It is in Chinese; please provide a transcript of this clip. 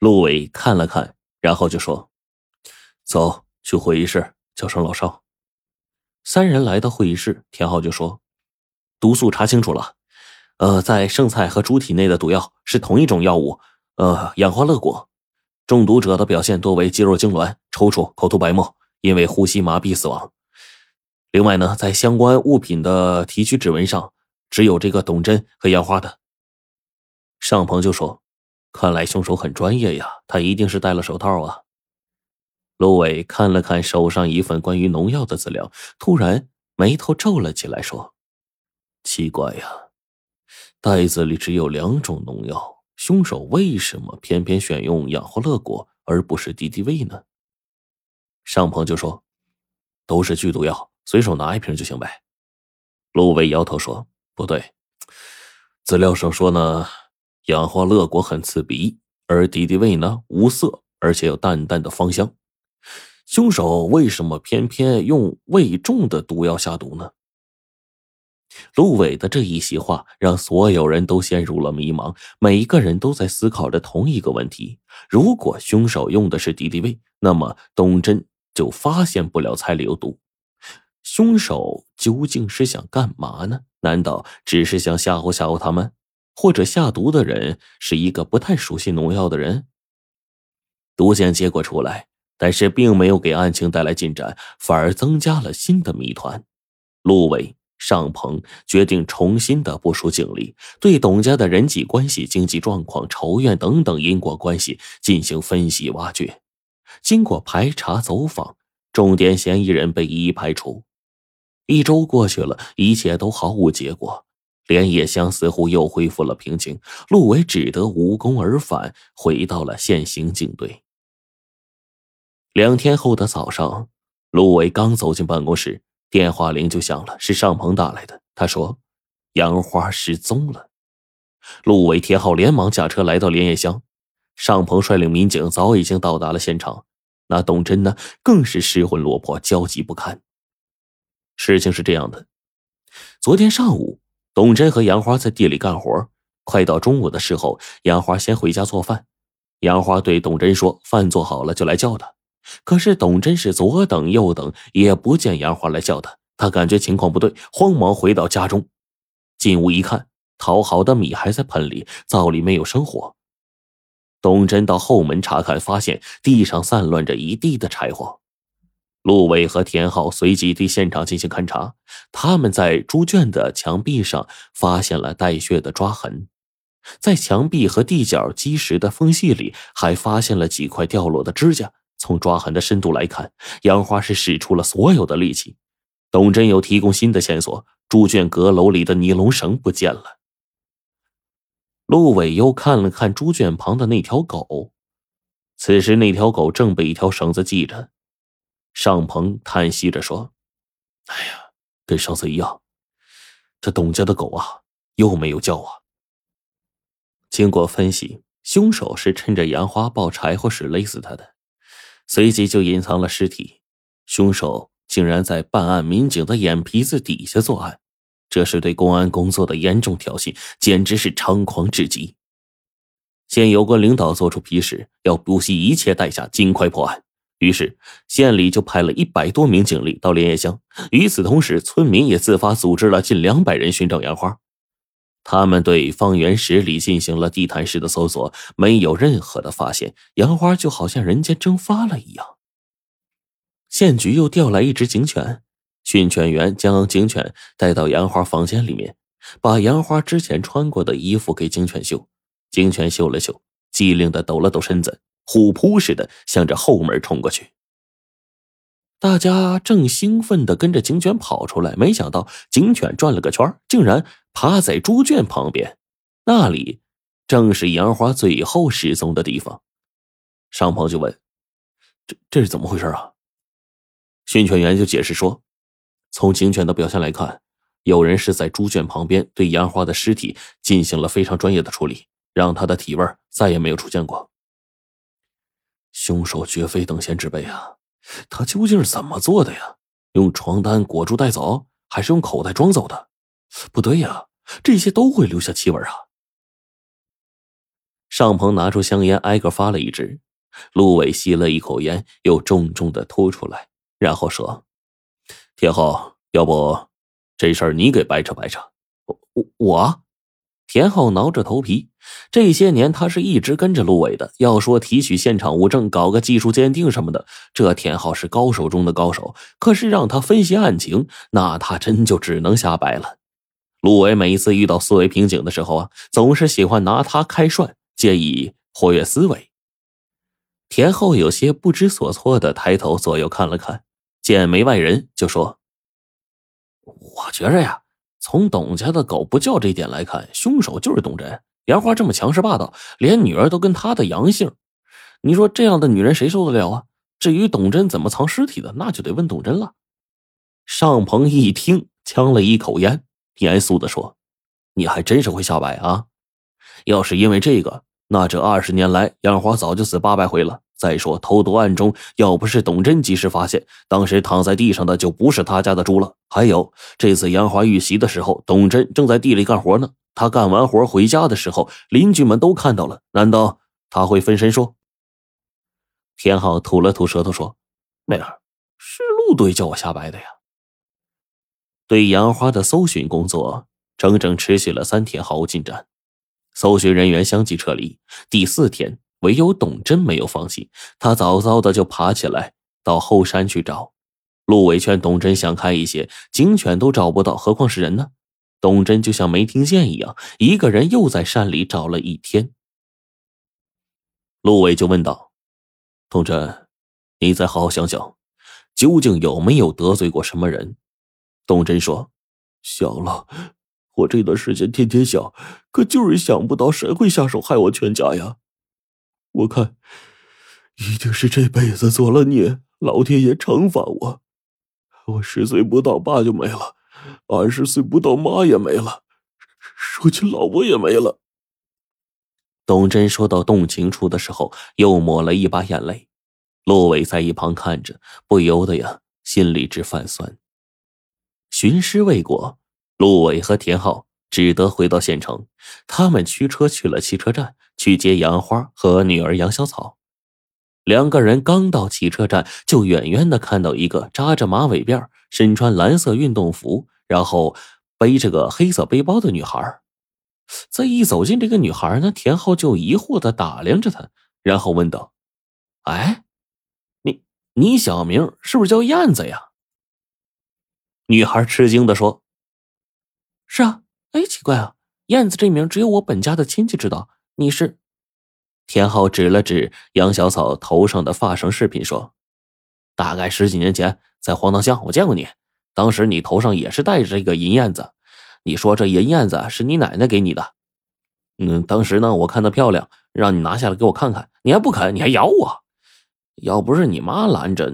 陆伟看了看，然后就说：“走去会议室，叫上老邵。”三人来到会议室，田浩就说：“毒素查清楚了，呃，在剩菜和猪体内的毒药是同一种药物，呃，氧化乐果。中毒者的表现多为肌肉痉挛、抽搐、口吐白沫，因为呼吸麻痹死亡。另外呢，在相关物品的提取指纹上，只有这个董真和杨花的。”尚鹏就说。看来凶手很专业呀，他一定是戴了手套啊。陆伟看了看手上一份关于农药的资料，突然眉头皱了起来，说：“奇怪呀，袋子里只有两种农药，凶手为什么偏偏选用氧化乐果而不是敌敌畏呢？”尚鹏就说：“都是剧毒药，随手拿一瓶就行呗。”陆伟摇头说：“不对，资料上说呢。”氧化乐果很刺鼻，而敌敌畏呢无色，而且有淡淡的芳香。凶手为什么偏偏用味重的毒药下毒呢？陆伟的这一席话让所有人都陷入了迷茫，每一个人都在思考着同一个问题：如果凶手用的是敌敌畏，那么董真就发现不了菜里有毒。凶手究竟是想干嘛呢？难道只是想吓唬吓唬他们？或者下毒的人是一个不太熟悉农药的人。毒检结果出来，但是并没有给案情带来进展，反而增加了新的谜团。陆伟、尚鹏决定重新的部署警力，对董家的人际关系、经济状况、仇怨等等因果关系进行分析挖掘。经过排查走访，重点嫌疑人被一一排除。一周过去了，一切都毫无结果。连夜乡似乎又恢复了平静，陆伟只得无功而返，回到了县刑警队。两天后的早上，陆伟刚走进办公室，电话铃就响了，是尚鹏打来的。他说：“杨花失踪了。”陆伟、田浩连忙驾车来到连夜乡，尚鹏率领民警早已经到达了现场。那董真呢，更是失魂落魄，焦急不堪。事情是这样的，昨天上午。董真和杨花在地里干活，快到中午的时候，杨花先回家做饭。杨花对董真说：“饭做好了就来叫他。”可是董真是左等右等，也不见杨花来叫他。他感觉情况不对，慌忙回到家中，进屋一看，淘好的米还在盆里，灶里没有生火。董真到后门查看，发现地上散乱着一地的柴火。陆伟和田浩随即对现场进行勘查，他们在猪圈的墙壁上发现了带血的抓痕，在墙壁和地角基石的缝隙里还发现了几块掉落的指甲。从抓痕的深度来看，杨花是使出了所有的力气。董真有提供新的线索：猪圈阁楼里的尼龙绳不见了。陆伟又看了看猪圈旁的那条狗，此时那条狗正被一条绳子系着。尚鹏叹息着说：“哎呀，跟上次一样，这董家的狗啊，又没有叫啊。”经过分析，凶手是趁着杨花抱柴火时勒死他的，随即就隐藏了尸体。凶手竟然在办案民警的眼皮子底下作案，这是对公安工作的严重挑衅，简直是猖狂至极。现有关领导作出批示，要不惜一切代价尽快破案。于是，县里就派了一百多名警力到莲叶乡。与此同时，村民也自发组织了近两百人寻找杨花。他们对方圆十里进行了地毯式的搜索，没有任何的发现。杨花就好像人间蒸发了一样。县局又调来一只警犬，训犬员将警犬带到杨花房间里面，把杨花之前穿过的衣服给警犬嗅。警犬嗅了嗅，机灵的抖了抖身子。虎扑似的向着后门冲过去，大家正兴奋的跟着警犬跑出来，没想到警犬转了个圈，竟然趴在猪圈旁边，那里正是杨花最后失踪的地方。尚鹏就问：“这这是怎么回事啊？”训犬员就解释说：“从警犬的表现来看，有人是在猪圈旁边对杨花的尸体进行了非常专业的处理，让他的体味再也没有出现过。”凶手绝非等闲之辈啊！他究竟是怎么做的呀？用床单裹住带走，还是用口袋装走的？不对呀，这些都会留下气味啊！尚鹏拿出香烟，挨个发了一支。陆伟吸了一口烟，又重重的吐出来，然后说：“天浩，要不这事儿你给掰扯掰扯？”我我。田浩挠着头皮，这些年他是一直跟着陆伟的。要说提取现场物证、搞个技术鉴定什么的，这田浩是高手中的高手。可是让他分析案情，那他真就只能瞎掰了。陆伟每一次遇到思维瓶颈的时候啊，总是喜欢拿他开涮，借以活跃思维。田浩有些不知所措的抬头左右看了看，见没外人，就说：“我觉着呀。”从董家的狗不叫这一点来看，凶手就是董真。杨花这么强势霸道，连女儿都跟她的阳性，你说这样的女人谁受得了啊？至于董真怎么藏尸体的，那就得问董真了。尚鹏一听，呛了一口烟，严肃的说：“你还真是会瞎掰啊！要是因为这个，那这二十年来，杨花早就死八百回了。”再说投毒案中，要不是董真及时发现，当时躺在地上的就不是他家的猪了。还有这次杨华遇袭的时候，董真正在地里干活呢。他干完活回家的时候，邻居们都看到了。难道他会分身说？田浩吐了吐舌头说：“妹儿，是陆队叫我瞎掰的呀。”对杨花的搜寻工作整整持续了三天，毫无进展。搜寻人员相继撤离。第四天。唯有董真没有放弃，他早早的就爬起来到后山去找。陆伟劝董真想开一些，警犬都找不到，何况是人呢？董真就像没听见一样，一个人又在山里找了一天。陆伟就问道：“董真，你再好好想想，究竟有没有得罪过什么人？”董真说：“想了，我这段时间天天想，可就是想不到谁会下手害我全家呀。”我看，一定是这辈子做了孽，老天爷惩罚我。我十岁不到，爸就没了；二十岁不到，妈也没了；如今老婆也没了。董真说到动情处的时候，又抹了一把眼泪。陆伟在一旁看着，不由得呀，心里直泛酸。寻尸未果，陆伟和田浩只得回到县城。他们驱车去了汽车站。去接杨花和女儿杨小草，两个人刚到汽车站，就远远的看到一个扎着马尾辫、身穿蓝色运动服，然后背着个黑色背包的女孩。再一走近这个女孩呢，田浩就疑惑的打量着她，然后问道：“哎，你你小名是不是叫燕子呀？”女孩吃惊的说：“是啊，哎，奇怪啊，燕子这名只有我本家的亲戚知道。”你是，田浩指了指杨小草头上的发绳饰品，说：“大概十几年前在黄塘乡，我见过你。当时你头上也是戴着这个银燕子。你说这银燕子是你奶奶给你的。嗯，当时呢，我看她漂亮，让你拿下来给我看看，你还不肯，你还咬我。要不是你妈拦着，